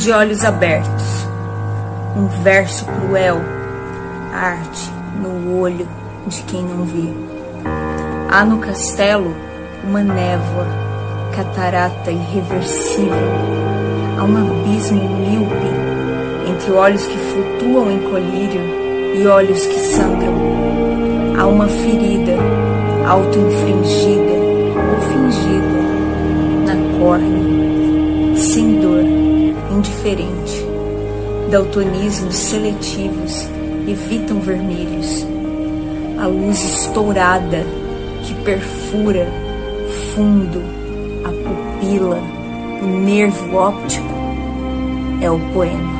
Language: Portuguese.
de olhos abertos. Um verso cruel arte no olho de quem não vê. Há no castelo uma névoa, catarata irreversível. Há um abismo míope entre olhos que flutuam em colírio e olhos que sangram. Há uma ferida auto-infringida ou fingida na córnea, indiferente. Daltonismos seletivos evitam vermelhos. A luz estourada que perfura fundo a pupila, o nervo óptico é o poema.